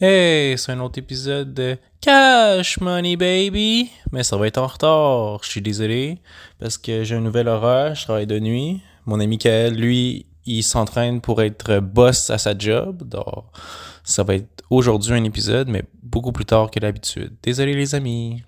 Hey, c'est un autre épisode de Cash Money Baby. Mais ça va être en retard. Je suis désolé parce que j'ai un nouvel horaire. Je travaille de nuit. Mon ami Kael, lui, il s'entraîne pour être boss à sa job. Donc, ça va être aujourd'hui un épisode, mais beaucoup plus tard que d'habitude. Désolé les amis.